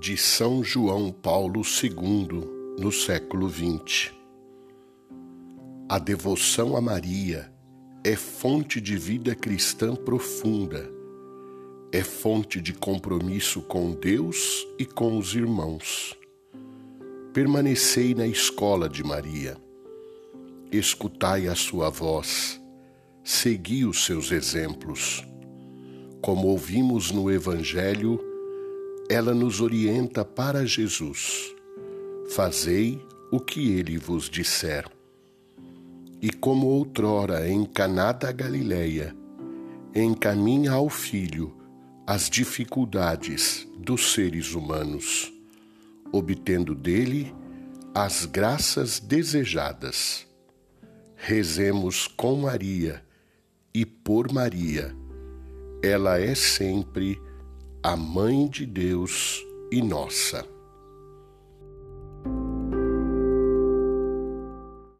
de São João Paulo II no século XX. A devoção a Maria é fonte de vida cristã profunda, é fonte de compromisso com Deus e com os irmãos. Permanecei na escola de Maria, escutai a sua voz, segui os seus exemplos. Como ouvimos no Evangelho, ela nos orienta para Jesus. Fazei o que ele vos disser. E como outrora em Caná da Galileia, encaminha ao filho as dificuldades dos seres humanos, obtendo dele as graças desejadas. Rezemos com Maria e por Maria. Ela é sempre a Mãe de Deus e nossa.